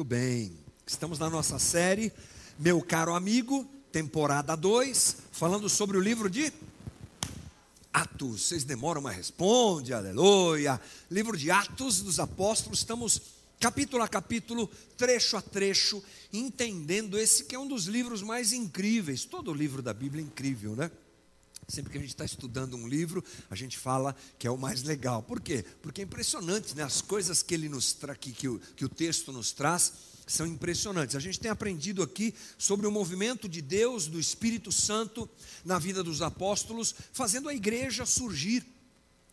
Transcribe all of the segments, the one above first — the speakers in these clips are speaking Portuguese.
Muito bem. Estamos na nossa série, meu caro amigo, temporada 2, falando sobre o livro de Atos. Vocês demoram, mas responde, aleluia. Livro de Atos dos Apóstolos, estamos capítulo a capítulo, trecho a trecho, entendendo esse que é um dos livros mais incríveis. Todo livro da Bíblia é incrível, né? Sempre que a gente está estudando um livro, a gente fala que é o mais legal. Por quê? Porque é impressionante, né? As coisas que ele nos tra... que, que, o, que o texto nos traz são impressionantes. A gente tem aprendido aqui sobre o movimento de Deus, do Espírito Santo na vida dos apóstolos, fazendo a igreja surgir,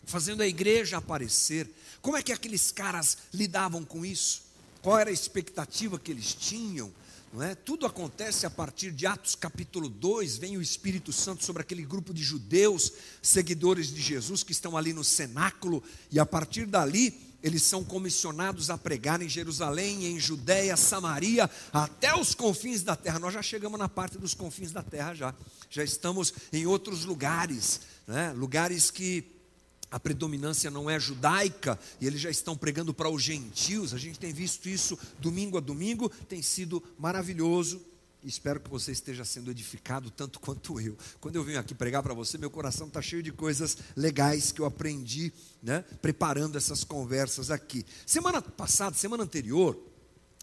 fazendo a igreja aparecer. Como é que aqueles caras lidavam com isso? Qual era a expectativa que eles tinham? Não é? Tudo acontece a partir de Atos capítulo 2, vem o Espírito Santo sobre aquele grupo de judeus, seguidores de Jesus, que estão ali no cenáculo, e a partir dali eles são comissionados a pregar em Jerusalém, em Judéia, Samaria, até os confins da terra. Nós já chegamos na parte dos confins da terra já. Já estamos em outros lugares, né? lugares que a predominância não é judaica e eles já estão pregando para os gentios. A gente tem visto isso domingo a domingo, tem sido maravilhoso. Espero que você esteja sendo edificado tanto quanto eu. Quando eu venho aqui pregar para você, meu coração está cheio de coisas legais que eu aprendi, né, preparando essas conversas aqui. Semana passada, semana anterior,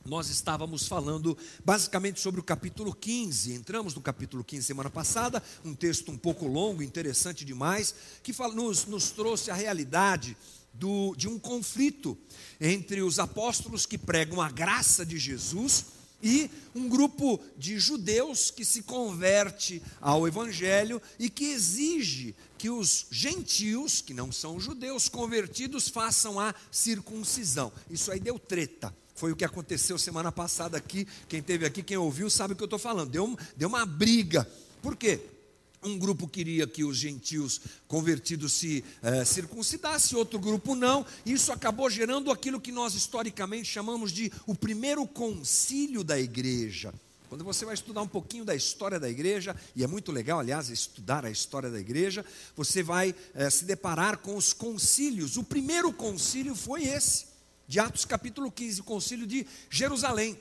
nós estávamos falando basicamente sobre o capítulo 15. Entramos no capítulo 15 semana passada, um texto um pouco longo, interessante demais, que nos, nos trouxe a realidade do, de um conflito entre os apóstolos que pregam a graça de Jesus e um grupo de judeus que se converte ao evangelho e que exige que os gentios, que não são judeus, convertidos, façam a circuncisão. Isso aí deu treta. Foi o que aconteceu semana passada aqui. Quem teve aqui, quem ouviu, sabe o que eu estou falando. Deu, deu uma briga. Por quê? Um grupo queria que os gentios convertidos se eh, circuncidassem, outro grupo não. Isso acabou gerando aquilo que nós historicamente chamamos de o primeiro concílio da igreja. Quando você vai estudar um pouquinho da história da igreja, e é muito legal, aliás, estudar a história da igreja, você vai eh, se deparar com os concílios. O primeiro concílio foi esse, de Atos capítulo 15, o concílio de Jerusalém.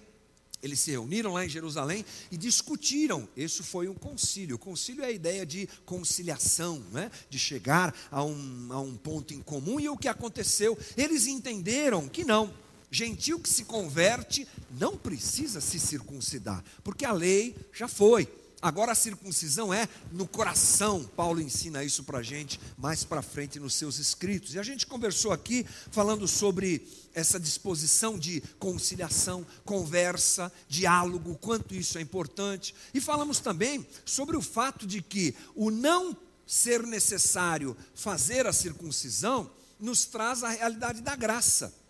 Eles se reuniram lá em Jerusalém e discutiram. Isso foi um concílio. O concílio é a ideia de conciliação, né? de chegar a um, a um ponto em comum. E o que aconteceu? Eles entenderam que não. Gentil que se converte não precisa se circuncidar, porque a lei já foi. Agora a circuncisão é no coração. Paulo ensina isso para a gente mais para frente nos seus escritos. E a gente conversou aqui falando sobre essa disposição de conciliação, conversa, diálogo, quanto isso é importante. E falamos também sobre o fato de que o não ser necessário fazer a circuncisão nos traz a realidade da graça.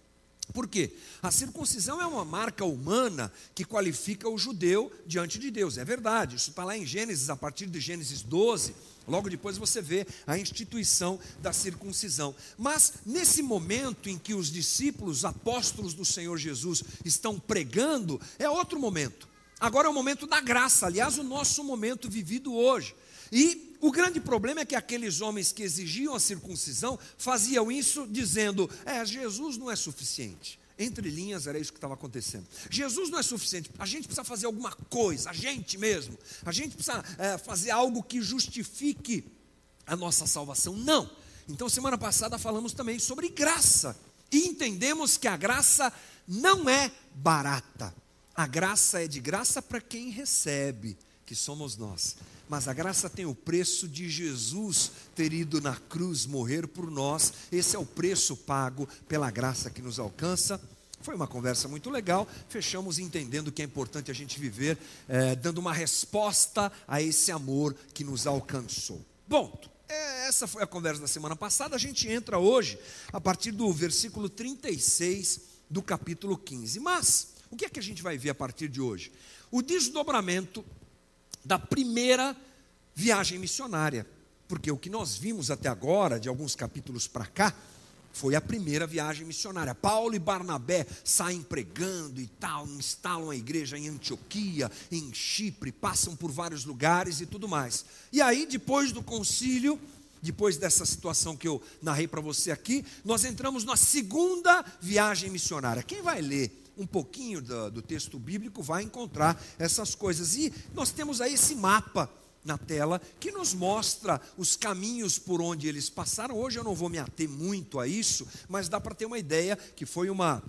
Por quê? A circuncisão é uma marca humana que qualifica o judeu diante de Deus. É verdade, isso está lá em Gênesis, a partir de Gênesis 12. Logo depois você vê a instituição da circuncisão. Mas nesse momento em que os discípulos, apóstolos do Senhor Jesus, estão pregando, é outro momento. Agora é o momento da graça, aliás, o nosso momento vivido hoje. E o grande problema é que aqueles homens que exigiam a circuncisão faziam isso dizendo: é, Jesus não é suficiente. Entre linhas era isso que estava acontecendo. Jesus não é suficiente, a gente precisa fazer alguma coisa, a gente mesmo. A gente precisa é, fazer algo que justifique a nossa salvação. Não. Então, semana passada falamos também sobre graça. E entendemos que a graça não é barata. A graça é de graça para quem recebe, que somos nós mas a graça tem o preço de Jesus ter ido na cruz morrer por nós. Esse é o preço pago pela graça que nos alcança. Foi uma conversa muito legal. Fechamos entendendo que é importante a gente viver, é, dando uma resposta a esse amor que nos alcançou. Ponto. É, essa foi a conversa da semana passada. A gente entra hoje a partir do versículo 36 do capítulo 15. Mas, o que é que a gente vai ver a partir de hoje? O desdobramento da primeira viagem missionária. Porque o que nós vimos até agora, de alguns capítulos para cá, foi a primeira viagem missionária. Paulo e Barnabé saem pregando e tal, instalam a igreja em Antioquia, em Chipre, passam por vários lugares e tudo mais. E aí, depois do concílio, depois dessa situação que eu narrei para você aqui, nós entramos na segunda viagem missionária. Quem vai ler um pouquinho do, do texto bíblico, vai encontrar essas coisas. E nós temos aí esse mapa na tela que nos mostra os caminhos por onde eles passaram. Hoje eu não vou me ater muito a isso, mas dá para ter uma ideia que foi uma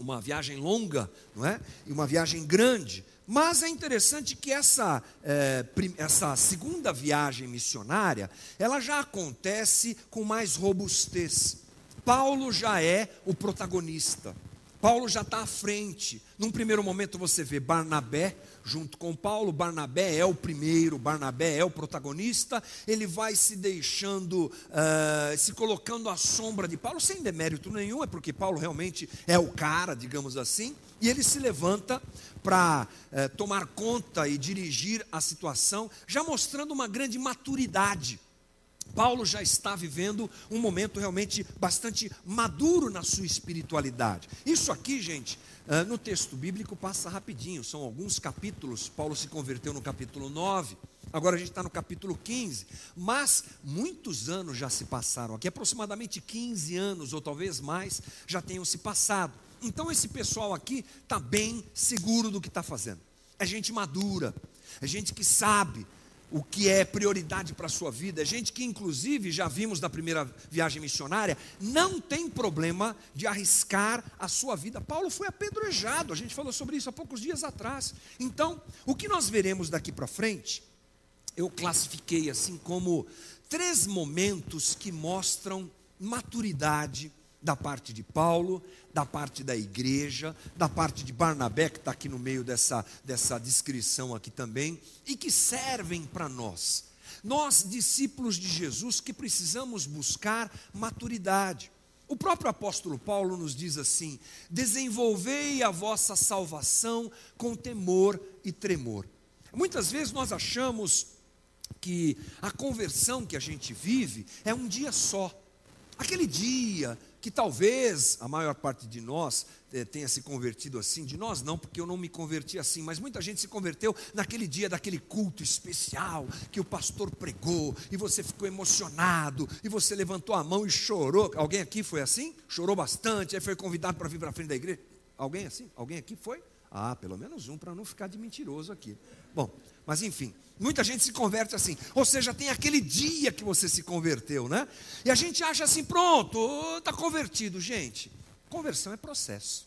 uma viagem longa, não é? E uma viagem grande. Mas é interessante que essa, é, essa segunda viagem missionária, ela já acontece com mais robustez. Paulo já é o protagonista. Paulo já está à frente. Num primeiro momento você vê Barnabé junto com Paulo. Barnabé é o primeiro, Barnabé é o protagonista. Ele vai se deixando, uh, se colocando à sombra de Paulo, sem demérito nenhum, é porque Paulo realmente é o cara, digamos assim. E ele se levanta para uh, tomar conta e dirigir a situação, já mostrando uma grande maturidade. Paulo já está vivendo um momento realmente bastante maduro na sua espiritualidade. Isso aqui, gente, ah, no texto bíblico passa rapidinho, são alguns capítulos. Paulo se converteu no capítulo 9, agora a gente está no capítulo 15. Mas muitos anos já se passaram aqui, aproximadamente 15 anos, ou talvez mais, já tenham se passado. Então esse pessoal aqui está bem seguro do que está fazendo. É gente madura, é gente que sabe o que é prioridade para a sua vida. Gente que, inclusive, já vimos da primeira viagem missionária, não tem problema de arriscar a sua vida. Paulo foi apedrejado, a gente falou sobre isso há poucos dias atrás. Então, o que nós veremos daqui para frente, eu classifiquei assim como três momentos que mostram maturidade da parte de Paulo, da parte da igreja, da parte de Barnabé, que está aqui no meio dessa, dessa descrição aqui também, e que servem para nós. Nós, discípulos de Jesus, que precisamos buscar maturidade. O próprio apóstolo Paulo nos diz assim: desenvolvei a vossa salvação com temor e tremor. Muitas vezes nós achamos que a conversão que a gente vive é um dia só. Aquele dia que talvez a maior parte de nós eh, tenha se convertido assim, de nós não, porque eu não me converti assim, mas muita gente se converteu naquele dia daquele culto especial que o pastor pregou e você ficou emocionado e você levantou a mão e chorou. Alguém aqui foi assim? Chorou bastante, aí foi convidado para vir para frente da igreja. Alguém assim? Alguém aqui foi? Ah, pelo menos um para não ficar de mentiroso aqui. Bom, mas enfim, muita gente se converte assim. Ou seja, tem aquele dia que você se converteu, né? E a gente acha assim, pronto, está convertido. Gente, conversão é processo.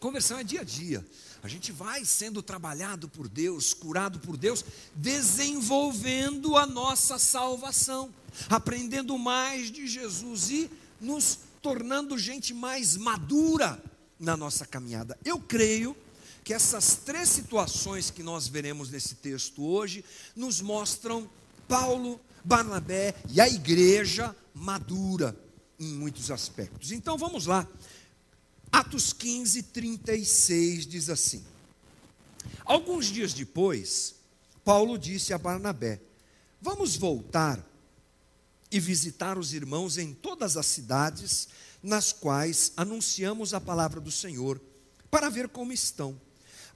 Conversão é dia a dia. A gente vai sendo trabalhado por Deus, curado por Deus, desenvolvendo a nossa salvação, aprendendo mais de Jesus e nos tornando gente mais madura na nossa caminhada. Eu creio que essas três situações que nós veremos nesse texto hoje nos mostram Paulo, Barnabé e a igreja madura em muitos aspectos. Então vamos lá. Atos 15, 36 diz assim: Alguns dias depois, Paulo disse a Barnabé: Vamos voltar e visitar os irmãos em todas as cidades nas quais anunciamos a palavra do Senhor, para ver como estão.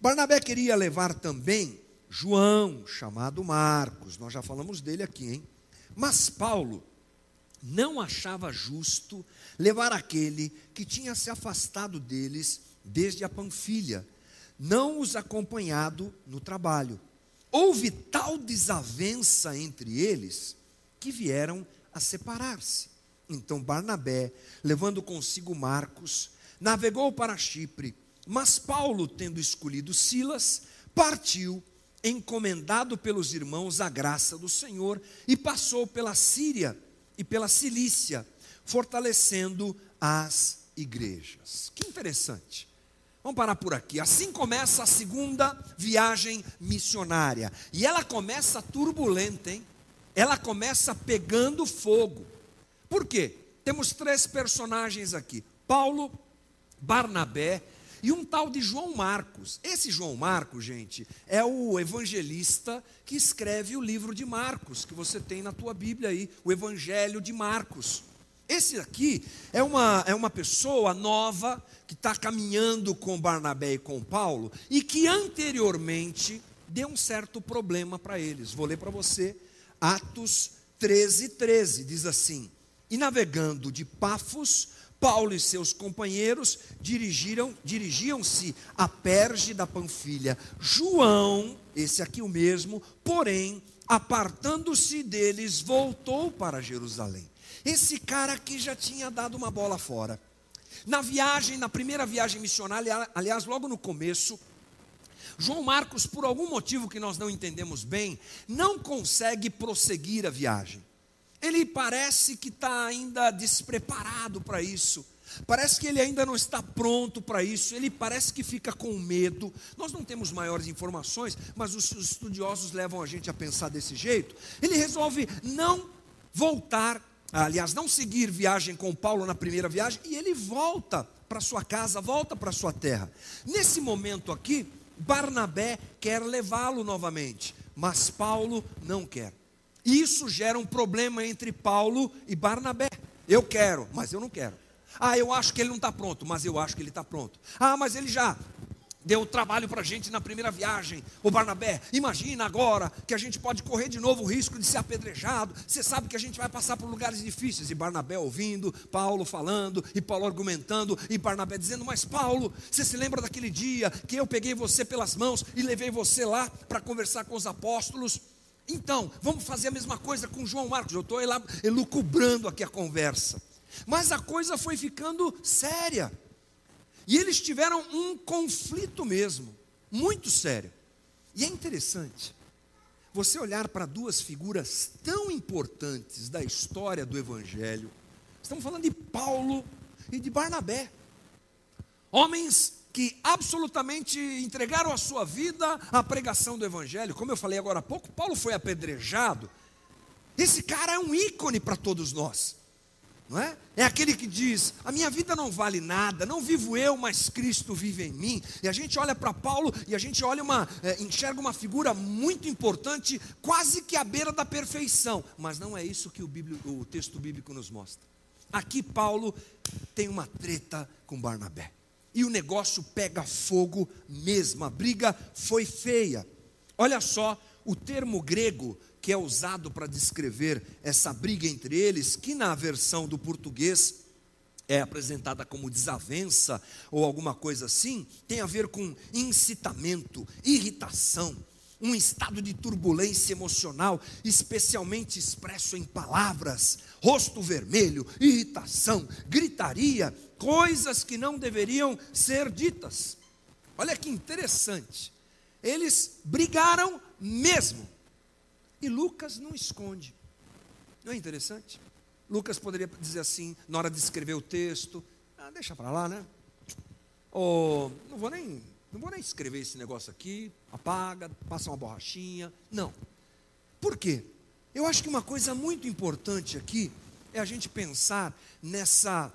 Barnabé queria levar também João, chamado Marcos, nós já falamos dele aqui, hein? Mas Paulo não achava justo levar aquele que tinha se afastado deles desde a Panfilha, não os acompanhado no trabalho. Houve tal desavença entre eles que vieram a separar-se. Então Barnabé, levando consigo Marcos, navegou para Chipre mas Paulo, tendo escolhido Silas, partiu, encomendado pelos irmãos à graça do Senhor, e passou pela Síria e pela Cilícia, fortalecendo as igrejas. Que interessante. Vamos parar por aqui. Assim começa a segunda viagem missionária. E ela começa turbulenta, hein? Ela começa pegando fogo. Por quê? Temos três personagens aqui: Paulo, Barnabé e um tal de João Marcos. Esse João Marcos, gente, é o evangelista que escreve o livro de Marcos, que você tem na tua Bíblia aí, o Evangelho de Marcos. Esse aqui é uma, é uma pessoa nova que está caminhando com Barnabé e com Paulo e que anteriormente deu um certo problema para eles. Vou ler para você Atos 13, 13. Diz assim: E navegando de Pafos Paulo e seus companheiros dirigiram, dirigiam-se a Perge da Panfilha. João, esse aqui o mesmo, porém, apartando-se deles, voltou para Jerusalém. Esse cara aqui já tinha dado uma bola fora. Na viagem, na primeira viagem missionária, aliás, logo no começo, João Marcos, por algum motivo que nós não entendemos bem, não consegue prosseguir a viagem. Ele parece que está ainda despreparado para isso. Parece que ele ainda não está pronto para isso, ele parece que fica com medo. Nós não temos maiores informações, mas os estudiosos levam a gente a pensar desse jeito. Ele resolve não voltar aliás, não seguir viagem com Paulo na primeira viagem, e ele volta para sua casa, volta para sua terra. Nesse momento aqui, Barnabé quer levá-lo novamente, mas Paulo não quer. Isso gera um problema entre Paulo e Barnabé. Eu quero, mas eu não quero. Ah, eu acho que ele não está pronto, mas eu acho que ele está pronto. Ah, mas ele já deu trabalho para a gente na primeira viagem. O Barnabé, imagina agora que a gente pode correr de novo o risco de ser apedrejado. Você sabe que a gente vai passar por lugares difíceis. E Barnabé ouvindo, Paulo falando, e Paulo argumentando, e Barnabé dizendo: Mas Paulo, você se lembra daquele dia que eu peguei você pelas mãos e levei você lá para conversar com os apóstolos? Então, vamos fazer a mesma coisa com João Marcos. Eu estou elucubrando aqui a conversa. Mas a coisa foi ficando séria. E eles tiveram um conflito mesmo, muito sério. E é interessante você olhar para duas figuras tão importantes da história do Evangelho. Estamos falando de Paulo e de Barnabé. Homens que absolutamente entregaram a sua vida à pregação do Evangelho. Como eu falei agora há pouco, Paulo foi apedrejado. Esse cara é um ícone para todos nós não é? É aquele que diz: a minha vida não vale nada, não vivo eu, mas Cristo vive em mim. E a gente olha para Paulo e a gente olha uma, é, enxerga uma figura muito importante, quase que à beira da perfeição. Mas não é isso que o, o texto bíblico nos mostra. Aqui Paulo tem uma treta com Barnabé. E o negócio pega fogo mesmo, a briga foi feia. Olha só o termo grego que é usado para descrever essa briga entre eles, que na versão do português é apresentada como desavença ou alguma coisa assim, tem a ver com incitamento, irritação, um estado de turbulência emocional, especialmente expresso em palavras, rosto vermelho, irritação, gritaria, coisas que não deveriam ser ditas. Olha que interessante. Eles brigaram mesmo. E Lucas não esconde. Não é interessante? Lucas poderia dizer assim, na hora de escrever o texto, ah, deixa para lá, né? Ou não vou nem, não vou nem escrever esse negócio aqui, apaga, passa uma borrachinha. Não. Por quê? Eu acho que uma coisa muito importante aqui é a gente pensar nessa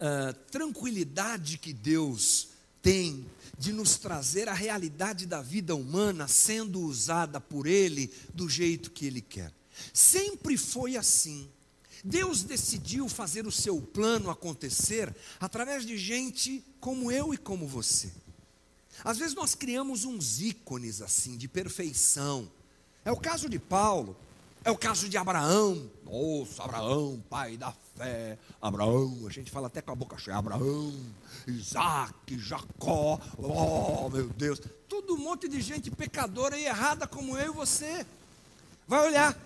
uh, tranquilidade que Deus tem de nos trazer a realidade da vida humana sendo usada por Ele do jeito que Ele quer. Sempre foi assim. Deus decidiu fazer o seu plano acontecer através de gente como eu e como você. Às vezes nós criamos uns ícones assim de perfeição. É o caso de Paulo. É o caso de Abraão. Nossa, Abraão, pai da fé. Abraão, a gente fala até com a boca cheia. Abraão, Isaac, Jacó. Oh, meu Deus. Tudo um monte de gente pecadora e errada como eu e você. Vai olhar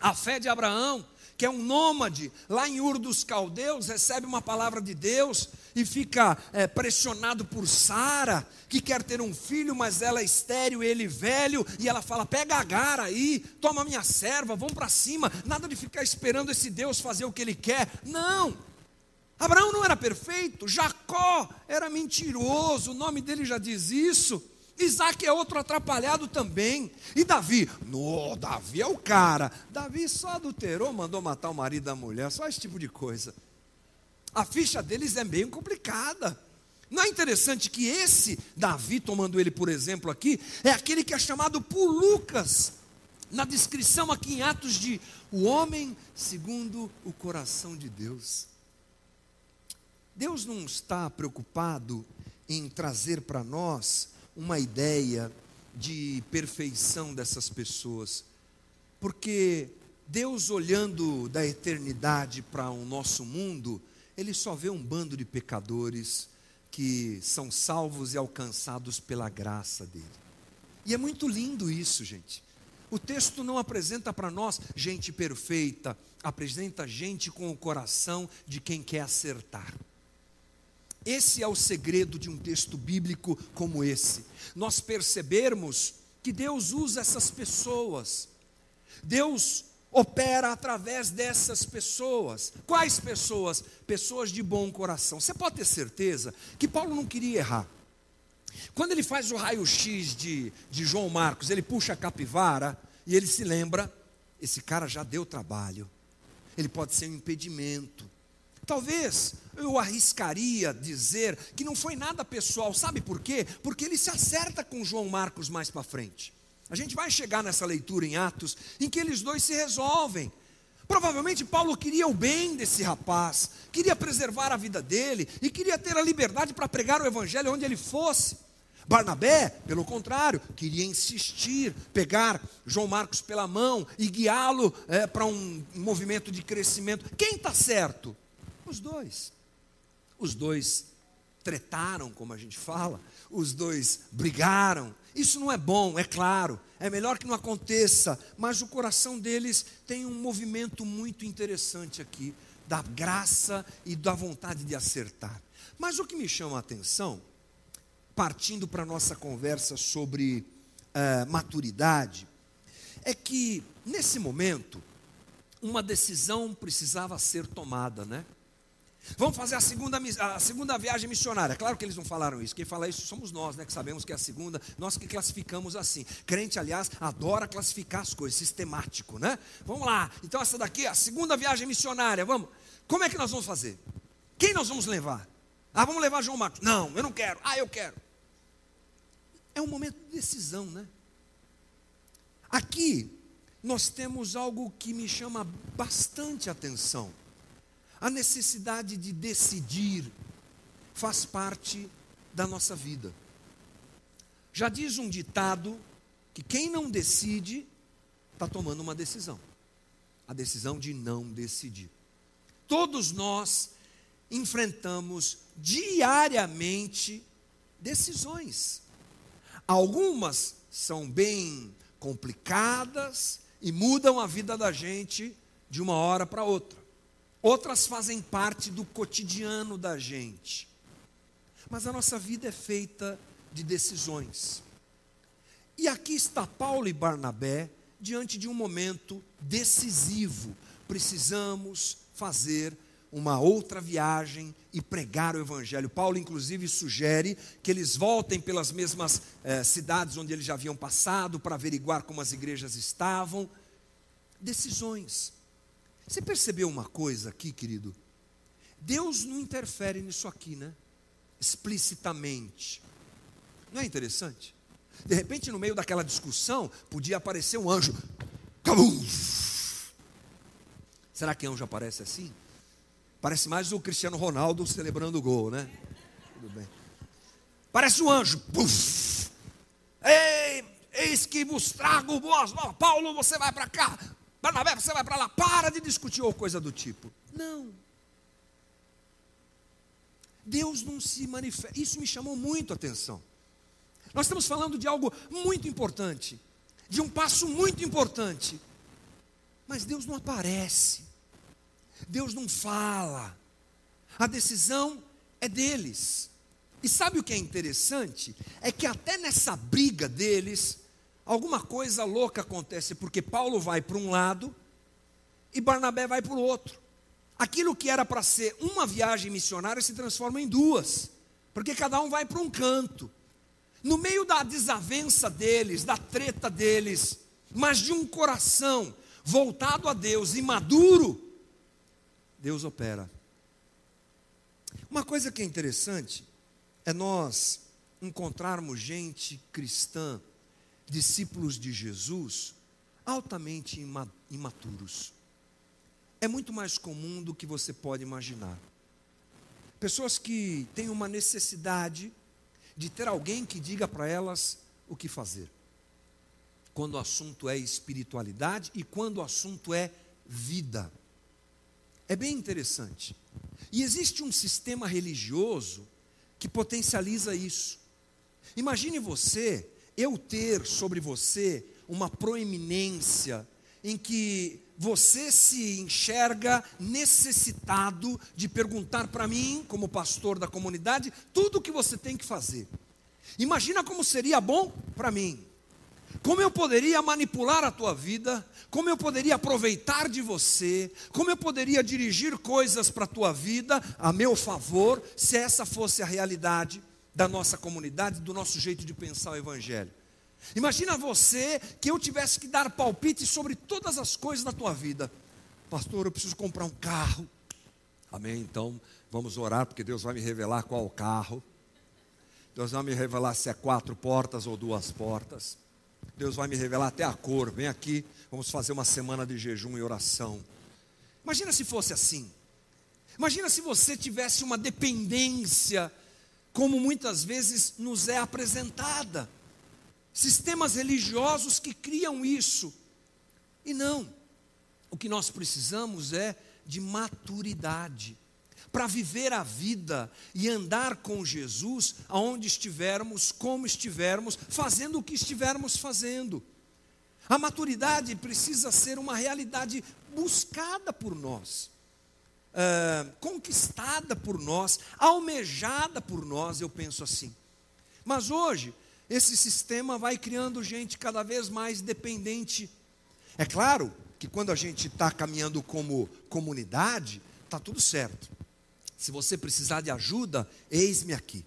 a fé de Abraão que é um nômade, lá em Ur dos Caldeus, recebe uma palavra de Deus e fica é, pressionado por Sara, que quer ter um filho, mas ela é estéreo, ele velho, e ela fala: pega Agar aí, toma minha serva, vamos para cima, nada de ficar esperando esse Deus fazer o que ele quer. Não! Abraão não era perfeito, Jacó era mentiroso, o nome dele já diz isso. Isaac é outro atrapalhado também. E Davi? No, Davi é o cara. Davi só adulterou, mandou matar o marido da mulher, só esse tipo de coisa. A ficha deles é bem complicada. Não é interessante que esse Davi, tomando ele por exemplo aqui, é aquele que é chamado por Lucas, na descrição aqui em Atos de o homem segundo o coração de Deus. Deus não está preocupado em trazer para nós uma ideia de perfeição dessas pessoas, porque Deus olhando da eternidade para o nosso mundo, ele só vê um bando de pecadores que são salvos e alcançados pela graça dele. E é muito lindo isso, gente. O texto não apresenta para nós gente perfeita, apresenta gente com o coração de quem quer acertar. Esse é o segredo de um texto bíblico como esse. Nós percebermos que Deus usa essas pessoas. Deus opera através dessas pessoas. Quais pessoas? Pessoas de bom coração. Você pode ter certeza que Paulo não queria errar. Quando ele faz o raio-x de, de João Marcos, ele puxa a capivara e ele se lembra: esse cara já deu trabalho, ele pode ser um impedimento. Talvez eu arriscaria dizer que não foi nada pessoal, sabe por quê? Porque ele se acerta com João Marcos mais para frente. A gente vai chegar nessa leitura em Atos em que eles dois se resolvem. Provavelmente Paulo queria o bem desse rapaz, queria preservar a vida dele e queria ter a liberdade para pregar o evangelho onde ele fosse. Barnabé, pelo contrário, queria insistir, pegar João Marcos pela mão e guiá-lo é, para um movimento de crescimento. Quem está certo? Os dois. Os dois tretaram, como a gente fala, os dois brigaram. Isso não é bom, é claro, é melhor que não aconteça, mas o coração deles tem um movimento muito interessante aqui, da graça e da vontade de acertar. Mas o que me chama a atenção, partindo para a nossa conversa sobre uh, maturidade, é que nesse momento, uma decisão precisava ser tomada, né? Vamos fazer a segunda, a segunda viagem missionária. Claro que eles não falaram isso. Quem fala isso somos nós, né? Que sabemos que é a segunda. Nós que classificamos assim. Crente, aliás, adora classificar as coisas, sistemático, né? Vamos lá. Então, essa daqui a segunda viagem missionária. Vamos. Como é que nós vamos fazer? Quem nós vamos levar? Ah, vamos levar João Marcos. Não, eu não quero. Ah, eu quero. É um momento de decisão, né? Aqui, nós temos algo que me chama bastante atenção. A necessidade de decidir faz parte da nossa vida. Já diz um ditado que quem não decide está tomando uma decisão a decisão de não decidir. Todos nós enfrentamos diariamente decisões. Algumas são bem complicadas e mudam a vida da gente de uma hora para outra outras fazem parte do cotidiano da gente. Mas a nossa vida é feita de decisões. E aqui está Paulo e Barnabé diante de um momento decisivo. Precisamos fazer uma outra viagem e pregar o Evangelho. Paulo, inclusive, sugere que eles voltem pelas mesmas eh, cidades onde eles já haviam passado para averiguar como as igrejas estavam. Decisões. Você percebeu uma coisa aqui, querido? Deus não interfere nisso aqui, né? Explicitamente. Não é interessante? De repente, no meio daquela discussão, podia aparecer um anjo. Será que anjo aparece assim? Parece mais o Cristiano Ronaldo celebrando o gol, né? Tudo bem. Parece um anjo. Puf! Ei, eis que vos trago boas novas. Paulo, você vai para cá. Barnabé, você vai para lá, para de discutir ou coisa do tipo. Não. Deus não se manifesta. Isso me chamou muito a atenção. Nós estamos falando de algo muito importante, de um passo muito importante. Mas Deus não aparece. Deus não fala. A decisão é deles. E sabe o que é interessante? É que até nessa briga deles, alguma coisa louca acontece, porque Paulo vai para um lado e Barnabé vai para o outro. Aquilo que era para ser uma viagem missionária se transforma em duas, porque cada um vai para um canto. No meio da desavença deles, da treta deles, mas de um coração voltado a Deus e maduro, Deus opera. Uma coisa que é interessante é nós encontrarmos gente cristã discípulos de Jesus altamente imaturos. É muito mais comum do que você pode imaginar. Pessoas que têm uma necessidade de ter alguém que diga para elas o que fazer. Quando o assunto é espiritualidade e quando o assunto é vida. é bem interessante. E existe um sistema religioso que potencializa isso. Imagine você, eu ter sobre você uma proeminência em que você se enxerga necessitado de perguntar para mim, como pastor da comunidade, tudo o que você tem que fazer. Imagina como seria bom para mim. Como eu poderia manipular a tua vida, como eu poderia aproveitar de você, como eu poderia dirigir coisas para a tua vida a meu favor, se essa fosse a realidade da nossa comunidade, do nosso jeito de pensar o Evangelho. Imagina você que eu tivesse que dar palpite sobre todas as coisas da tua vida. Pastor, eu preciso comprar um carro. Amém? Então, vamos orar, porque Deus vai me revelar qual o carro. Deus vai me revelar se é quatro portas ou duas portas. Deus vai me revelar até a cor. Vem aqui, vamos fazer uma semana de jejum e oração. Imagina se fosse assim. Imagina se você tivesse uma dependência, como muitas vezes nos é apresentada. Sistemas religiosos que criam isso. E não. O que nós precisamos é de maturidade para viver a vida e andar com Jesus aonde estivermos, como estivermos, fazendo o que estivermos fazendo. A maturidade precisa ser uma realidade buscada por nós, é, conquistada por nós, almejada por nós, eu penso assim. Mas hoje, esse sistema vai criando gente cada vez mais dependente. É claro que quando a gente está caminhando como comunidade, está tudo certo. Se você precisar de ajuda, eis-me aqui.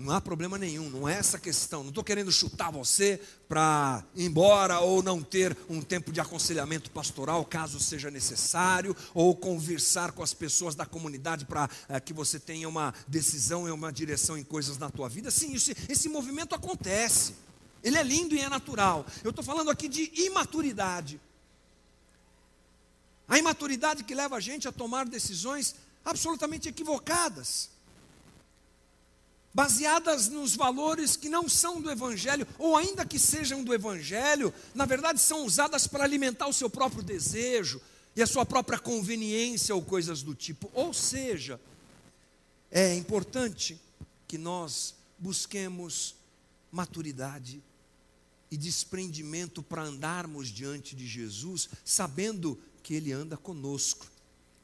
Não há problema nenhum, não é essa questão. Não estou querendo chutar você para ir embora ou não ter um tempo de aconselhamento pastoral, caso seja necessário, ou conversar com as pessoas da comunidade para é, que você tenha uma decisão e uma direção em coisas na tua vida. Sim, isso, esse movimento acontece. Ele é lindo e é natural. Eu estou falando aqui de imaturidade. A imaturidade que leva a gente a tomar decisões absolutamente equivocadas, baseadas nos valores que não são do Evangelho, ou ainda que sejam do Evangelho, na verdade são usadas para alimentar o seu próprio desejo e a sua própria conveniência ou coisas do tipo. Ou seja, é importante que nós busquemos maturidade e desprendimento para andarmos diante de Jesus, sabendo que Ele anda conosco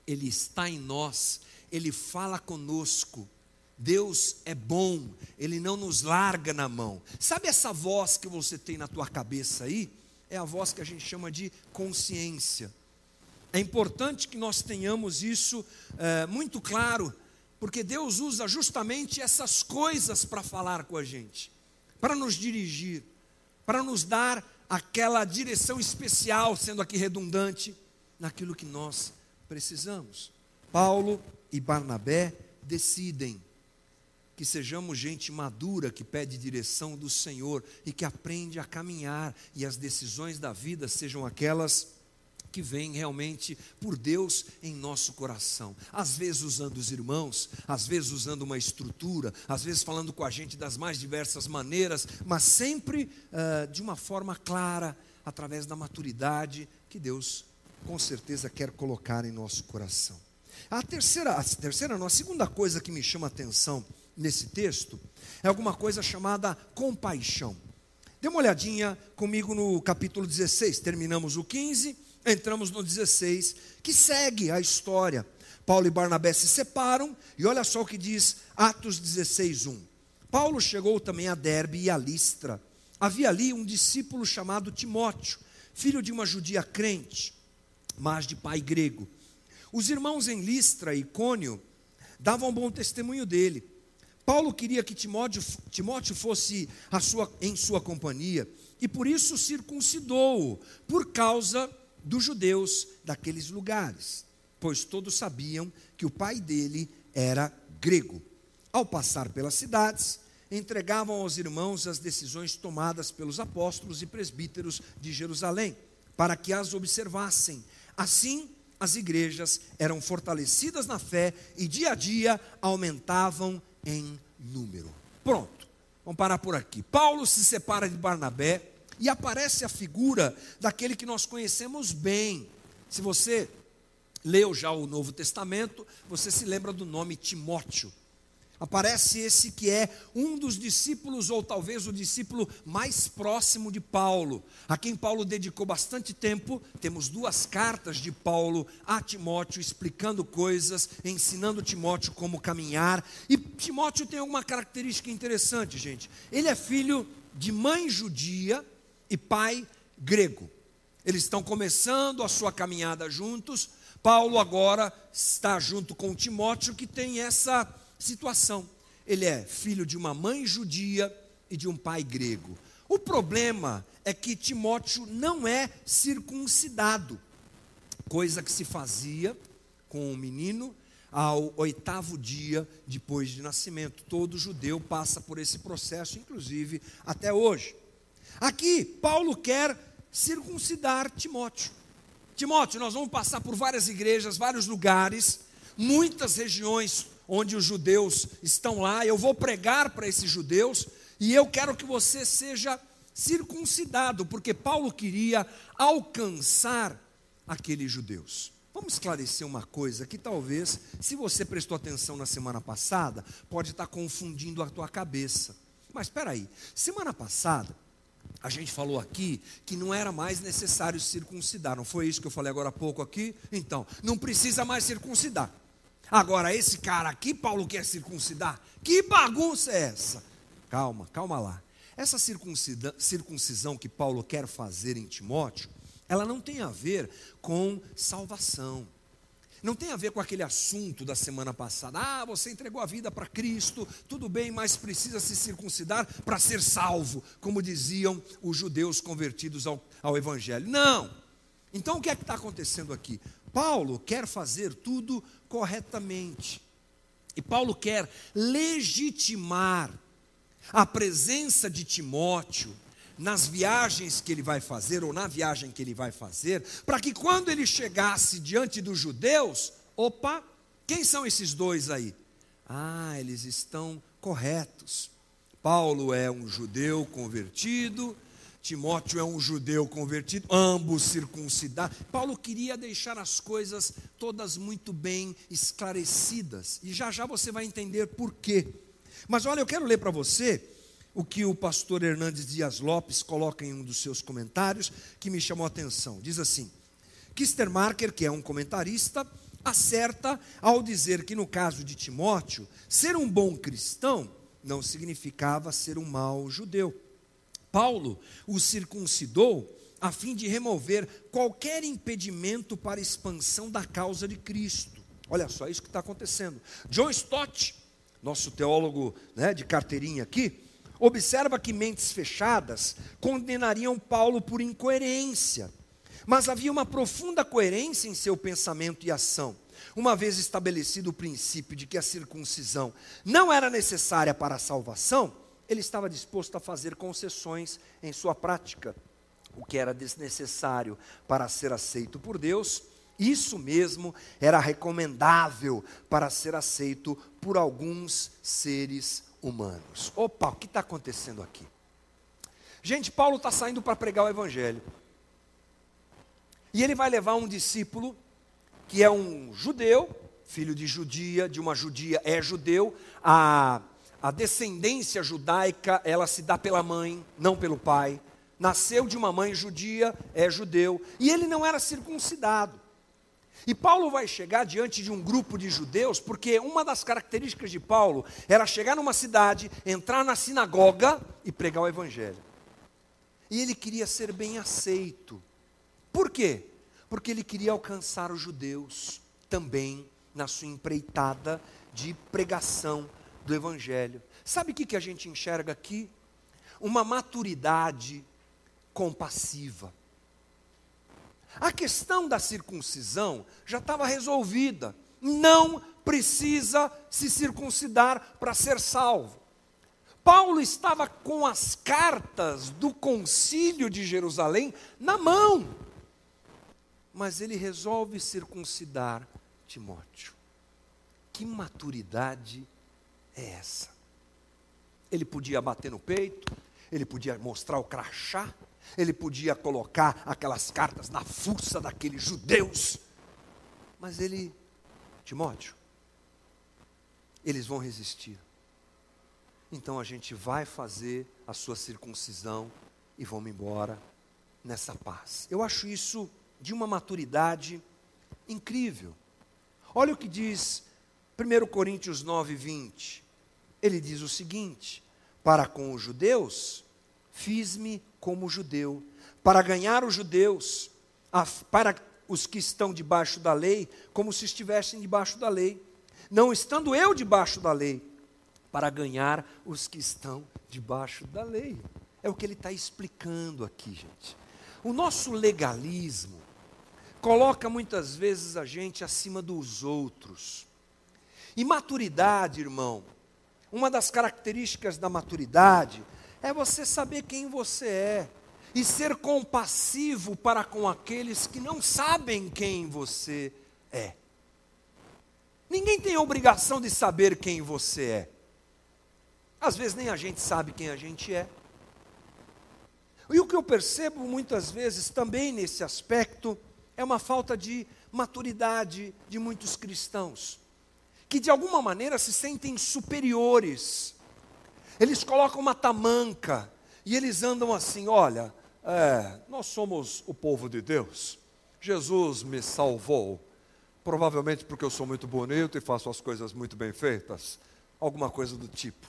ele está em nós, Ele fala conosco. Deus é bom, Ele não nos larga na mão. Sabe essa voz que você tem na tua cabeça aí? É a voz que a gente chama de consciência. É importante que nós tenhamos isso é, muito claro, porque Deus usa justamente essas coisas para falar com a gente, para nos dirigir, para nos dar aquela direção especial, sendo aqui redundante, naquilo que nós precisamos. Paulo e Barnabé decidem que sejamos gente madura que pede direção do Senhor e que aprende a caminhar e as decisões da vida sejam aquelas que vêm realmente por Deus em nosso coração. Às vezes usando os irmãos, às vezes usando uma estrutura, às vezes falando com a gente das mais diversas maneiras, mas sempre uh, de uma forma clara, através da maturidade que Deus com certeza quer colocar em nosso coração. A terceira, a terceira, não, a segunda coisa que me chama a atenção nesse texto é alguma coisa chamada compaixão. Dê uma olhadinha comigo no capítulo 16, terminamos o 15, entramos no 16, que segue a história. Paulo e Barnabé se separam, e olha só o que diz Atos 16, 1. Paulo chegou também a Derbe e a Listra. Havia ali um discípulo chamado Timóteo, filho de uma judia crente mas de pai grego. Os irmãos em Listra e Cônio davam bom testemunho dele. Paulo queria que Timóteo, Timóteo fosse sua, em sua companhia e por isso circuncidou-o, por causa dos judeus daqueles lugares, pois todos sabiam que o pai dele era grego. Ao passar pelas cidades, entregavam aos irmãos as decisões tomadas pelos apóstolos e presbíteros de Jerusalém, para que as observassem Assim, as igrejas eram fortalecidas na fé e dia a dia aumentavam em número. Pronto, vamos parar por aqui. Paulo se separa de Barnabé e aparece a figura daquele que nós conhecemos bem. Se você leu já o Novo Testamento, você se lembra do nome Timóteo. Aparece esse que é um dos discípulos, ou talvez o discípulo mais próximo de Paulo, a quem Paulo dedicou bastante tempo. Temos duas cartas de Paulo a Timóteo, explicando coisas, ensinando Timóteo como caminhar. E Timóteo tem alguma característica interessante, gente. Ele é filho de mãe judia e pai grego. Eles estão começando a sua caminhada juntos, Paulo agora está junto com Timóteo, que tem essa situação. Ele é filho de uma mãe judia e de um pai grego. O problema é que Timóteo não é circuncidado, coisa que se fazia com o menino ao oitavo dia depois de nascimento. Todo judeu passa por esse processo, inclusive até hoje. Aqui, Paulo quer circuncidar Timóteo. Timóteo, nós vamos passar por várias igrejas, vários lugares, muitas regiões onde os judeus estão lá. Eu vou pregar para esses judeus e eu quero que você seja circuncidado, porque Paulo queria alcançar aqueles judeus. Vamos esclarecer uma coisa que talvez, se você prestou atenção na semana passada, pode estar confundindo a tua cabeça. Mas espera aí, semana passada a gente falou aqui que não era mais necessário circuncidar, não foi isso que eu falei agora há pouco aqui? Então, não precisa mais circuncidar. Agora, esse cara aqui, Paulo quer circuncidar? Que bagunça é essa? Calma, calma lá. Essa circuncisão que Paulo quer fazer em Timóteo, ela não tem a ver com salvação. Não tem a ver com aquele assunto da semana passada. Ah, você entregou a vida para Cristo, tudo bem, mas precisa se circuncidar para ser salvo, como diziam os judeus convertidos ao, ao Evangelho. Não! Então o que é que está acontecendo aqui? Paulo quer fazer tudo corretamente. E Paulo quer legitimar a presença de Timóteo nas viagens que ele vai fazer, ou na viagem que ele vai fazer, para que quando ele chegasse diante dos judeus, opa, quem são esses dois aí? Ah, eles estão corretos. Paulo é um judeu convertido, Timóteo é um judeu convertido, ambos circuncidados. Paulo queria deixar as coisas todas muito bem esclarecidas, e já já você vai entender por quê. Mas olha, eu quero ler para você o que o pastor Hernandes Dias Lopes coloca em um dos seus comentários, que me chamou a atenção. Diz assim: Kistermarker, que é um comentarista, acerta ao dizer que no caso de Timóteo, ser um bom cristão não significava ser um mau judeu. Paulo o circuncidou a fim de remover qualquer impedimento para a expansão da causa de Cristo. Olha só isso que está acontecendo. John Stott, nosso teólogo né, de carteirinha aqui, Observa que mentes fechadas condenariam Paulo por incoerência, mas havia uma profunda coerência em seu pensamento e ação. Uma vez estabelecido o princípio de que a circuncisão não era necessária para a salvação, ele estava disposto a fazer concessões em sua prática. O que era desnecessário para ser aceito por Deus, isso mesmo era recomendável para ser aceito por alguns seres humanos. Opa, o que está acontecendo aqui? Gente, Paulo está saindo para pregar o Evangelho. E ele vai levar um discípulo, que é um judeu, filho de judia, de uma judia, é judeu. A, a descendência judaica, ela se dá pela mãe, não pelo pai. Nasceu de uma mãe judia, é judeu. E ele não era circuncidado. E Paulo vai chegar diante de um grupo de judeus, porque uma das características de Paulo era chegar numa cidade, entrar na sinagoga e pregar o evangelho. E ele queria ser bem aceito. Por quê? Porque ele queria alcançar os judeus também na sua empreitada de pregação do evangelho. Sabe o que, que a gente enxerga aqui? Uma maturidade compassiva a questão da circuncisão já estava resolvida. Não precisa se circuncidar para ser salvo. Paulo estava com as cartas do concílio de Jerusalém na mão, mas ele resolve circuncidar Timóteo. Que maturidade é essa? Ele podia bater no peito, ele podia mostrar o crachá, ele podia colocar aquelas cartas na fuça daqueles judeus. Mas ele, Timóteo, eles vão resistir. Então a gente vai fazer a sua circuncisão e vamos embora nessa paz. Eu acho isso de uma maturidade incrível. Olha o que diz 1 Coríntios 9, 20. Ele diz o seguinte: Para com os judeus, fiz-me como judeu, para ganhar os judeus, para os que estão debaixo da lei, como se estivessem debaixo da lei, não estando eu debaixo da lei, para ganhar os que estão debaixo da lei. É o que ele está explicando aqui, gente. O nosso legalismo coloca muitas vezes a gente acima dos outros. E maturidade, irmão, uma das características da maturidade é você saber quem você é e ser compassivo para com aqueles que não sabem quem você é. Ninguém tem obrigação de saber quem você é. Às vezes nem a gente sabe quem a gente é. E o que eu percebo muitas vezes também nesse aspecto é uma falta de maturidade de muitos cristãos, que de alguma maneira se sentem superiores. Eles colocam uma tamanca e eles andam assim: olha, é, nós somos o povo de Deus. Jesus me salvou. Provavelmente porque eu sou muito bonito e faço as coisas muito bem feitas. Alguma coisa do tipo.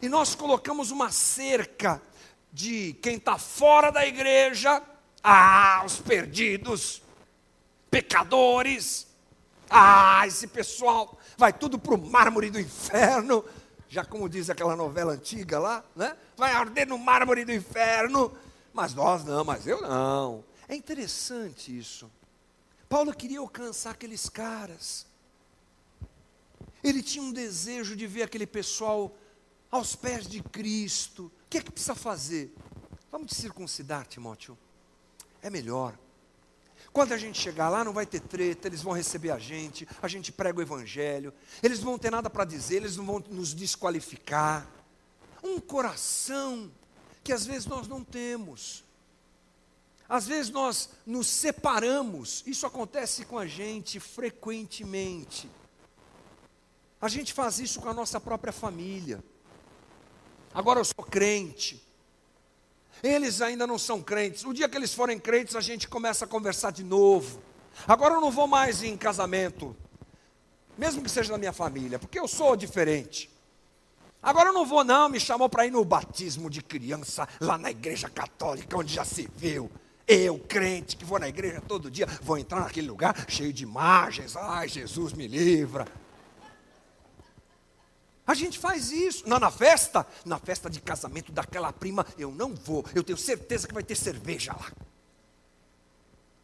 E nós colocamos uma cerca de quem está fora da igreja. Ah, os perdidos, pecadores. Ah, esse pessoal vai tudo para o mármore do inferno. Já como diz aquela novela antiga lá, né? Vai arder no mármore do inferno. Mas nós não, mas eu não. É interessante isso. Paulo queria alcançar aqueles caras. Ele tinha um desejo de ver aquele pessoal aos pés de Cristo. O que é que precisa fazer? Vamos te circuncidar, Timóteo. É melhor. Quando a gente chegar lá, não vai ter treta, eles vão receber a gente, a gente prega o Evangelho, eles não vão ter nada para dizer, eles não vão nos desqualificar. Um coração que às vezes nós não temos. Às vezes nós nos separamos, isso acontece com a gente frequentemente. A gente faz isso com a nossa própria família. Agora eu sou crente. Eles ainda não são crentes. O dia que eles forem crentes, a gente começa a conversar de novo. Agora eu não vou mais em casamento, mesmo que seja da minha família, porque eu sou diferente. Agora eu não vou, não, me chamou para ir no batismo de criança, lá na igreja católica, onde já se viu. Eu, crente, que vou na igreja todo dia, vou entrar naquele lugar cheio de imagens. Ai, Jesus me livra. A gente faz isso. Não, na festa, na festa de casamento daquela prima, eu não vou. Eu tenho certeza que vai ter cerveja lá.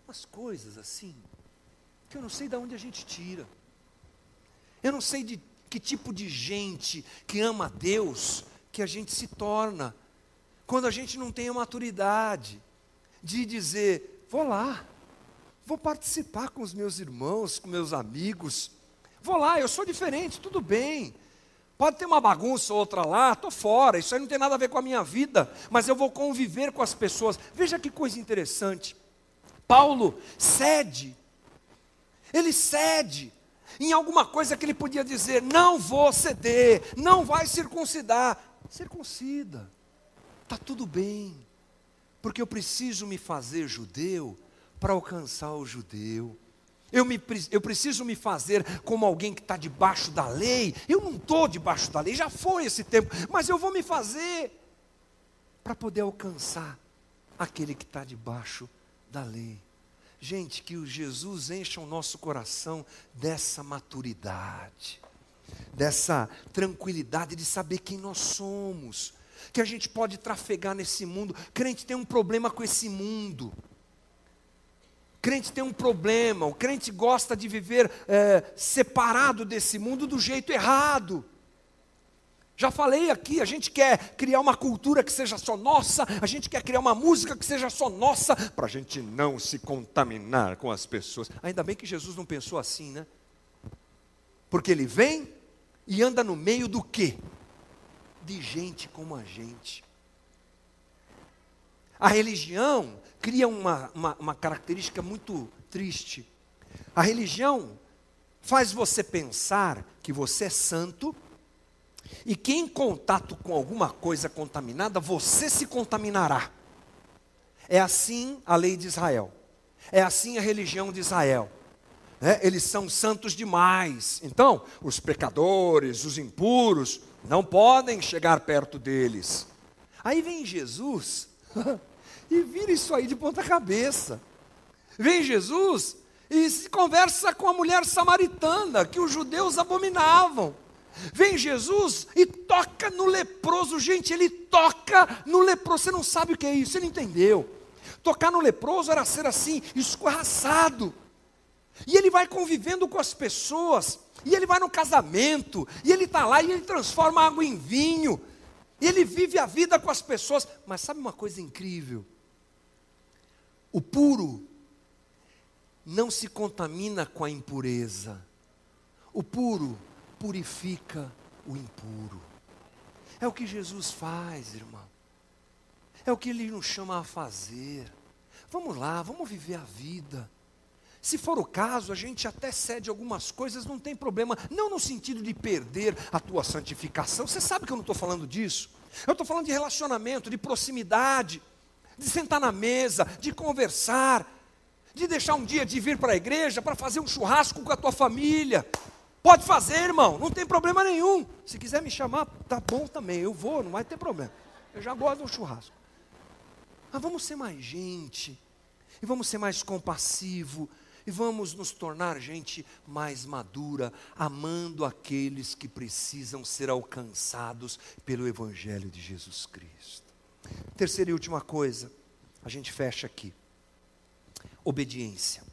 Umas coisas assim, que eu não sei de onde a gente tira. Eu não sei de que tipo de gente que ama a Deus que a gente se torna quando a gente não tem a maturidade de dizer: vou lá, vou participar com os meus irmãos, com meus amigos, vou lá, eu sou diferente, tudo bem. Pode ter uma bagunça ou outra lá, estou fora, isso aí não tem nada a ver com a minha vida, mas eu vou conviver com as pessoas. Veja que coisa interessante. Paulo cede, ele cede, em alguma coisa que ele podia dizer: não vou ceder, não vai circuncidar. Circuncida, está tudo bem, porque eu preciso me fazer judeu para alcançar o judeu. Eu, me, eu preciso me fazer como alguém que está debaixo da lei. Eu não estou debaixo da lei, já foi esse tempo, mas eu vou me fazer para poder alcançar aquele que está debaixo da lei. Gente, que o Jesus encha o nosso coração dessa maturidade, dessa tranquilidade de saber quem nós somos, que a gente pode trafegar nesse mundo. Crente tem um problema com esse mundo. Crente tem um problema, o crente gosta de viver é, separado desse mundo do jeito errado. Já falei aqui, a gente quer criar uma cultura que seja só nossa, a gente quer criar uma música que seja só nossa, para a gente não se contaminar com as pessoas. Ainda bem que Jesus não pensou assim, né? Porque ele vem e anda no meio do quê? De gente como a gente. A religião cria uma, uma, uma característica muito triste, A religião faz você pensar que você é santo e que em contato com alguma coisa contaminada, você se contaminará. É assim a lei de Israel. É assim a religião de Israel. É, eles são santos demais. Então, os pecadores, os impuros, não podem chegar perto deles. Aí vem Jesus e vira isso aí de ponta cabeça. Vem Jesus e se conversa com a mulher samaritana que os judeus abominavam. Vem Jesus e toca no leproso, gente, ele toca no leproso. Você não sabe o que é isso, você não entendeu. Tocar no leproso era ser assim, escorraçado. E ele vai convivendo com as pessoas, e ele vai no casamento, e ele está lá e ele transforma água em vinho, ele vive a vida com as pessoas. Mas sabe uma coisa incrível? O puro não se contamina com a impureza. O puro purifica o impuro. É o que Jesus faz, irmão. É o que ele nos chama a fazer. Vamos lá, vamos viver a vida. Se for o caso, a gente até cede algumas coisas, não tem problema. Não no sentido de perder a tua santificação. Você sabe que eu não estou falando disso. Eu estou falando de relacionamento, de proximidade, de sentar na mesa, de conversar, de deixar um dia de vir para a igreja para fazer um churrasco com a tua família. Pode fazer, irmão, não tem problema nenhum. Se quiser me chamar, tá bom também, eu vou, não vai ter problema. Eu já gosto de um churrasco. Mas vamos ser mais gente, e vamos ser mais compassivo, e vamos nos tornar gente mais madura, amando aqueles que precisam ser alcançados pelo Evangelho de Jesus Cristo. Terceira e última coisa, a gente fecha aqui obediência.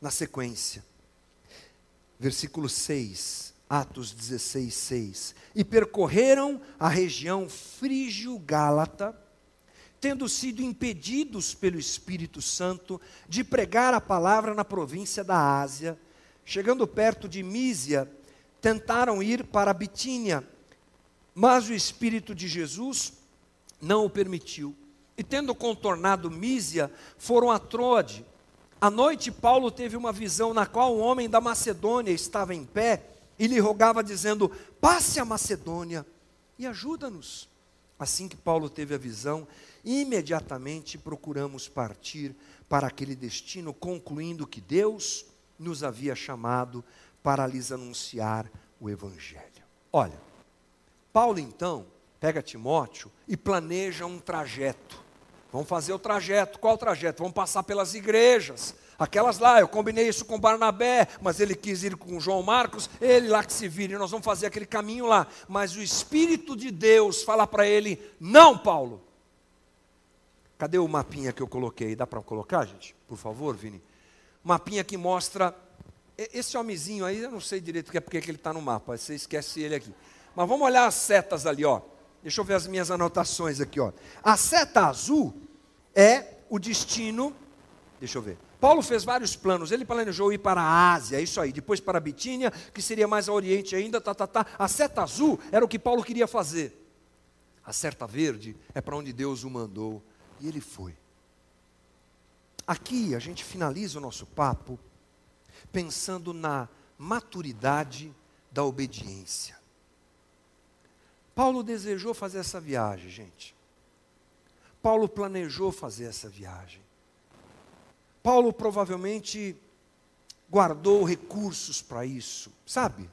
Na sequência, versículo 6, Atos 16, 6. E percorreram a região frígio-gálata, tendo sido impedidos pelo Espírito Santo de pregar a palavra na província da Ásia, chegando perto de Mísia, tentaram ir para Bitínia, mas o Espírito de Jesus não o permitiu e tendo contornado Mísia, foram a Troade. À noite, Paulo teve uma visão na qual um homem da Macedônia estava em pé e lhe rogava, dizendo: Passe a Macedônia e ajuda-nos. Assim que Paulo teve a visão, imediatamente procuramos partir para aquele destino, concluindo que Deus nos havia chamado para lhes anunciar o Evangelho. Olha, Paulo então pega Timóteo e planeja um trajeto Vamos fazer o trajeto. Qual trajeto? Vamos passar pelas igrejas. Aquelas lá, eu combinei isso com Barnabé, mas ele quis ir com João Marcos, ele lá que se vire, nós vamos fazer aquele caminho lá. Mas o Espírito de Deus fala para ele: não, Paulo. Cadê o mapinha que eu coloquei? Dá para colocar, gente? Por favor, Vini. Mapinha que mostra. Esse homenzinho aí, eu não sei direito que é porque ele está no mapa, você esquece ele aqui. Mas vamos olhar as setas ali, ó. Deixa eu ver as minhas anotações aqui, ó. A seta azul é o destino. Deixa eu ver. Paulo fez vários planos. Ele planejou ir para a Ásia, isso aí. Depois para a Bitínia, que seria mais a Oriente ainda. Tá, tá, tá. A seta azul era o que Paulo queria fazer. A seta verde é para onde Deus o mandou. E ele foi. Aqui a gente finaliza o nosso papo pensando na maturidade da obediência. Paulo desejou fazer essa viagem, gente. Paulo planejou fazer essa viagem. Paulo provavelmente guardou recursos para isso, sabe?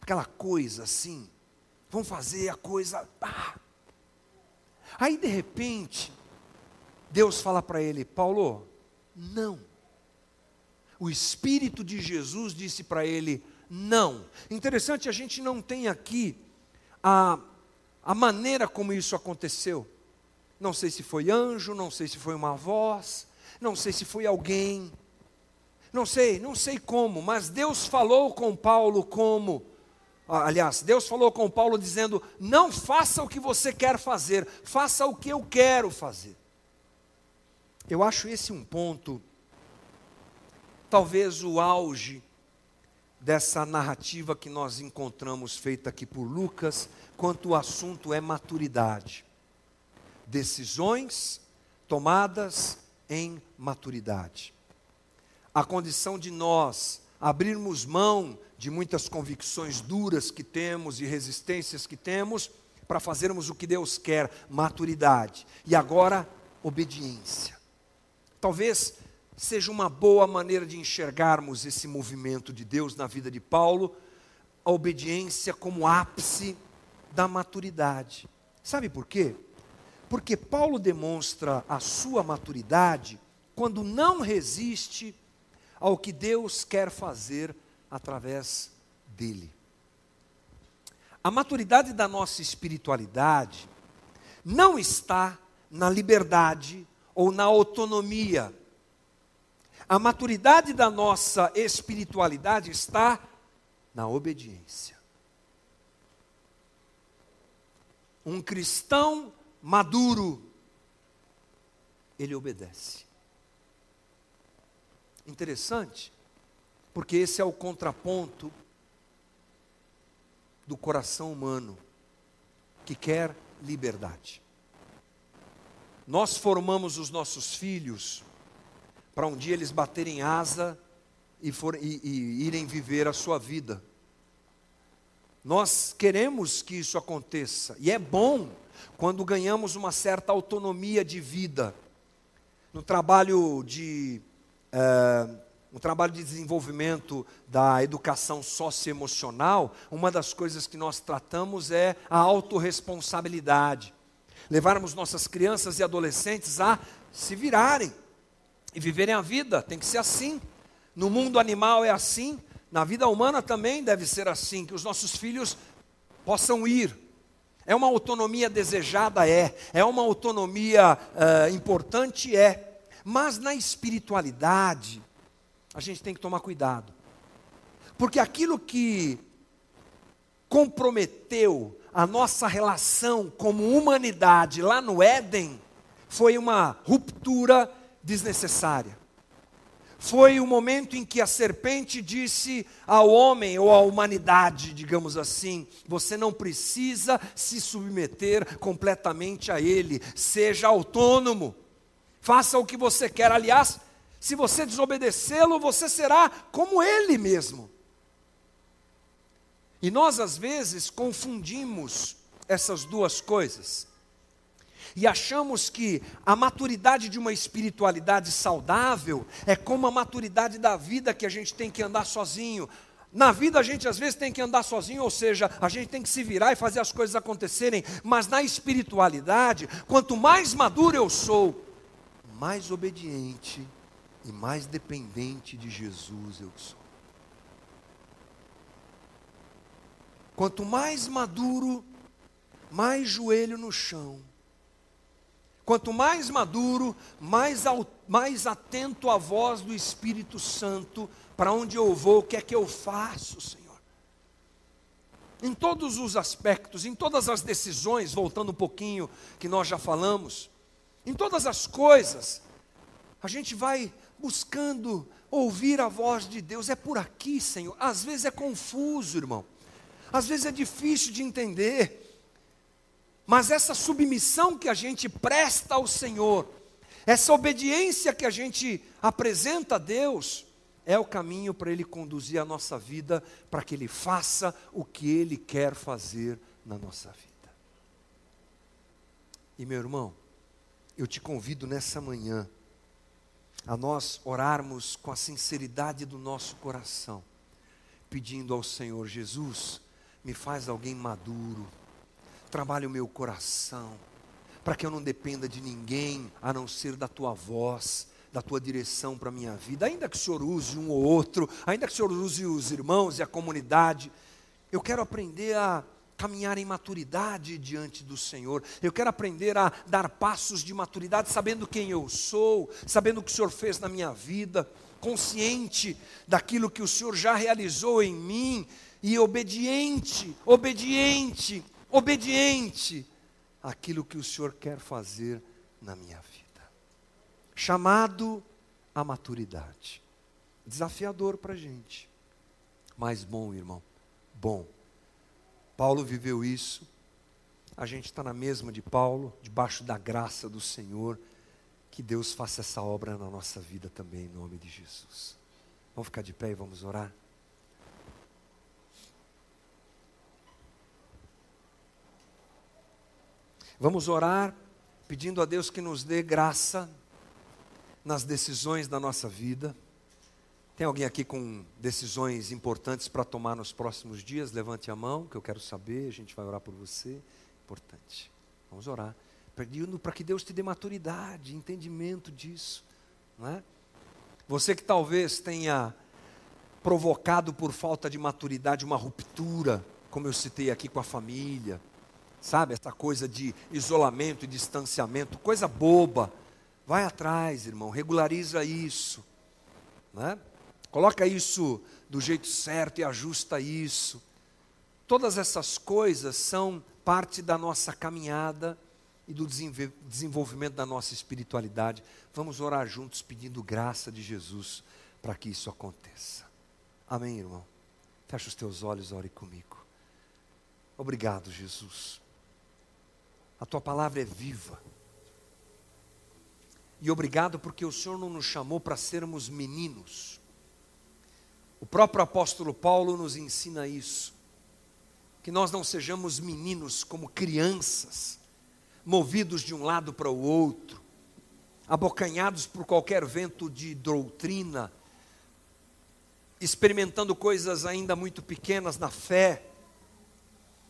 Aquela coisa assim. Vamos fazer a coisa. Ah. Aí de repente, Deus fala para ele: Paulo, não. O Espírito de Jesus disse para ele: não. Interessante, a gente não tem aqui a a maneira como isso aconteceu. Não sei se foi anjo, não sei se foi uma voz, não sei se foi alguém. Não sei, não sei como, mas Deus falou com Paulo como. Aliás, Deus falou com Paulo dizendo: Não faça o que você quer fazer, faça o que eu quero fazer. Eu acho esse um ponto, talvez o auge dessa narrativa que nós encontramos feita aqui por Lucas, quanto o assunto é maturidade. Decisões tomadas em maturidade. a condição de nós abrirmos mão de muitas convicções duras que temos e resistências que temos para fazermos o que Deus quer, maturidade. E agora, obediência. Talvez seja uma boa maneira de enxergarmos esse movimento de Deus na vida de Paulo, a obediência como ápice da maturidade. Sabe por quê? Porque Paulo demonstra a sua maturidade quando não resiste ao que Deus quer fazer através dele. A maturidade da nossa espiritualidade não está na liberdade ou na autonomia. A maturidade da nossa espiritualidade está na obediência. Um cristão maduro, ele obedece. Interessante, porque esse é o contraponto do coração humano que quer liberdade. Nós formamos os nossos filhos para um dia eles baterem asa e, for, e, e irem viver a sua vida. Nós queremos que isso aconteça, e é bom quando ganhamos uma certa autonomia de vida. No trabalho de é, um trabalho de desenvolvimento da educação socioemocional, uma das coisas que nós tratamos é a autorresponsabilidade. Levarmos nossas crianças e adolescentes a se virarem e viverem a vida, tem que ser assim. No mundo animal é assim, na vida humana também deve ser assim, que os nossos filhos possam ir. É uma autonomia desejada? É. É uma autonomia uh, importante? É. Mas na espiritualidade, a gente tem que tomar cuidado. Porque aquilo que comprometeu a nossa relação como humanidade lá no Éden foi uma ruptura desnecessária. Foi o momento em que a serpente disse ao homem ou à humanidade, digamos assim: você não precisa se submeter completamente a ele, seja autônomo faça o que você quer. Aliás, se você desobedecê-lo, você será como ele mesmo. E nós, às vezes, confundimos essas duas coisas. E achamos que a maturidade de uma espiritualidade saudável é como a maturidade da vida que a gente tem que andar sozinho. Na vida a gente às vezes tem que andar sozinho, ou seja, a gente tem que se virar e fazer as coisas acontecerem, mas na espiritualidade, quanto mais maduro eu sou, mais obediente e mais dependente de Jesus eu sou. Quanto mais maduro, mais joelho no chão. Quanto mais maduro, mais, mais atento à voz do Espírito Santo, para onde eu vou, o que é que eu faço, Senhor. Em todos os aspectos, em todas as decisões, voltando um pouquinho que nós já falamos, em todas as coisas, a gente vai buscando ouvir a voz de Deus. É por aqui, Senhor. Às vezes é confuso, irmão. Às vezes é difícil de entender. Mas essa submissão que a gente presta ao Senhor, essa obediência que a gente apresenta a Deus, é o caminho para Ele conduzir a nossa vida, para que Ele faça o que Ele quer fazer na nossa vida. E meu irmão, eu te convido nessa manhã a nós orarmos com a sinceridade do nosso coração, pedindo ao Senhor Jesus, me faz alguém maduro, trabalhe o meu coração, para que eu não dependa de ninguém a não ser da tua voz, da tua direção para a minha vida, ainda que o Senhor use um ou outro, ainda que o Senhor use os irmãos e a comunidade, eu quero aprender a caminhar em maturidade diante do Senhor. Eu quero aprender a dar passos de maturidade, sabendo quem eu sou, sabendo o que o Senhor fez na minha vida, consciente daquilo que o Senhor já realizou em mim e obediente, obediente, obediente àquilo que o Senhor quer fazer na minha vida. Chamado à maturidade. Desafiador para a gente, mas bom, irmão, bom Paulo viveu isso. A gente está na mesma de Paulo, debaixo da graça do Senhor. Que Deus faça essa obra na nossa vida também, em nome de Jesus. Vamos ficar de pé e vamos orar. Vamos orar pedindo a Deus que nos dê graça nas decisões da nossa vida. Tem alguém aqui com decisões importantes para tomar nos próximos dias? Levante a mão, que eu quero saber, a gente vai orar por você. Importante. Vamos orar. Pedindo para que Deus te dê maturidade, entendimento disso. Não é? Você que talvez tenha provocado por falta de maturidade uma ruptura, como eu citei aqui com a família, sabe? Essa coisa de isolamento e distanciamento, coisa boba. Vai atrás, irmão, regulariza isso, né? Coloca isso do jeito certo e ajusta isso. Todas essas coisas são parte da nossa caminhada e do desenvolvimento da nossa espiritualidade. Vamos orar juntos pedindo graça de Jesus para que isso aconteça. Amém, irmão? Fecha os teus olhos, ore comigo. Obrigado, Jesus. A tua palavra é viva. E obrigado porque o Senhor não nos chamou para sermos meninos. O próprio apóstolo Paulo nos ensina isso. Que nós não sejamos meninos como crianças, movidos de um lado para o outro, abocanhados por qualquer vento de doutrina, experimentando coisas ainda muito pequenas na fé.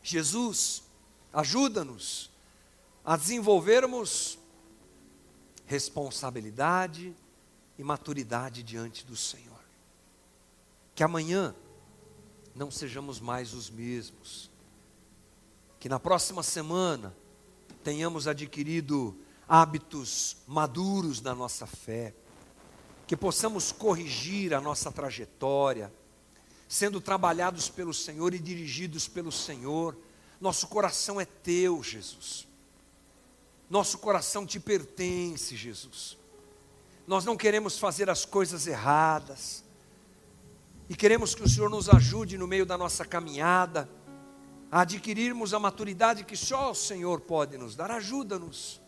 Jesus, ajuda-nos a desenvolvermos responsabilidade e maturidade diante do Senhor. Que amanhã não sejamos mais os mesmos. Que na próxima semana tenhamos adquirido hábitos maduros na nossa fé. Que possamos corrigir a nossa trajetória, sendo trabalhados pelo Senhor e dirigidos pelo Senhor. Nosso coração é teu, Jesus. Nosso coração te pertence, Jesus. Nós não queremos fazer as coisas erradas. E queremos que o Senhor nos ajude no meio da nossa caminhada a adquirirmos a maturidade que só o Senhor pode nos dar. Ajuda-nos,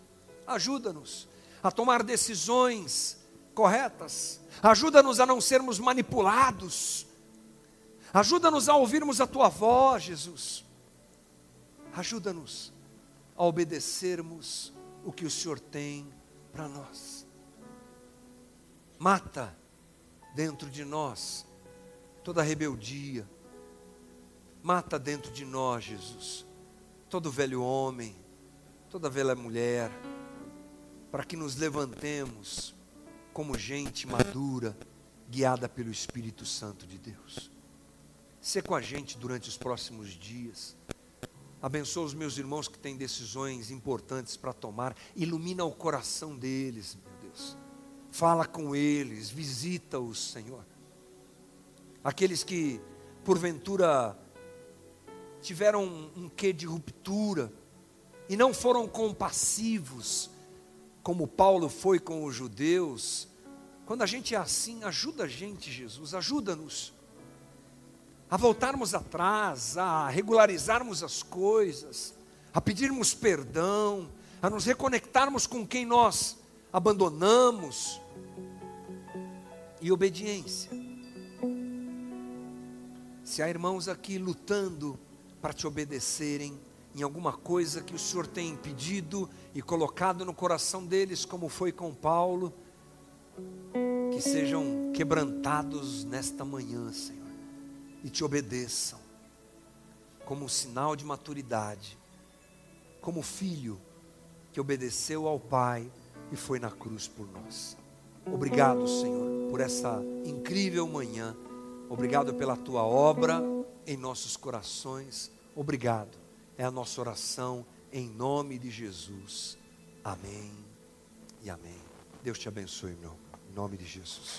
ajuda-nos a tomar decisões corretas. Ajuda-nos a não sermos manipulados. Ajuda-nos a ouvirmos a tua voz, Jesus. Ajuda-nos a obedecermos o que o Senhor tem para nós. Mata dentro de nós toda rebeldia. Mata dentro de nós, Jesus, todo velho homem, toda velha mulher, para que nos levantemos como gente madura, guiada pelo Espírito Santo de Deus. Ser com a gente durante os próximos dias. Abençoa os meus irmãos que têm decisões importantes para tomar. Ilumina o coração deles, meu Deus. Fala com eles, visita-os, Senhor. Aqueles que, porventura, tiveram um, um quê de ruptura e não foram compassivos, como Paulo foi com os judeus. Quando a gente é assim, ajuda a gente, Jesus, ajuda-nos a voltarmos atrás, a regularizarmos as coisas, a pedirmos perdão, a nos reconectarmos com quem nós abandonamos e obediência. Se há irmãos aqui lutando para te obedecerem em alguma coisa que o Senhor tem impedido e colocado no coração deles, como foi com Paulo, que sejam quebrantados nesta manhã, Senhor e te obedeçam, como um sinal de maturidade, como filho que obedeceu ao Pai e foi na cruz por nós. Obrigado, Senhor, por essa incrível manhã. Obrigado pela tua obra em nossos corações. Obrigado. É a nossa oração em nome de Jesus. Amém e amém. Deus te abençoe, meu. Em nome de Jesus.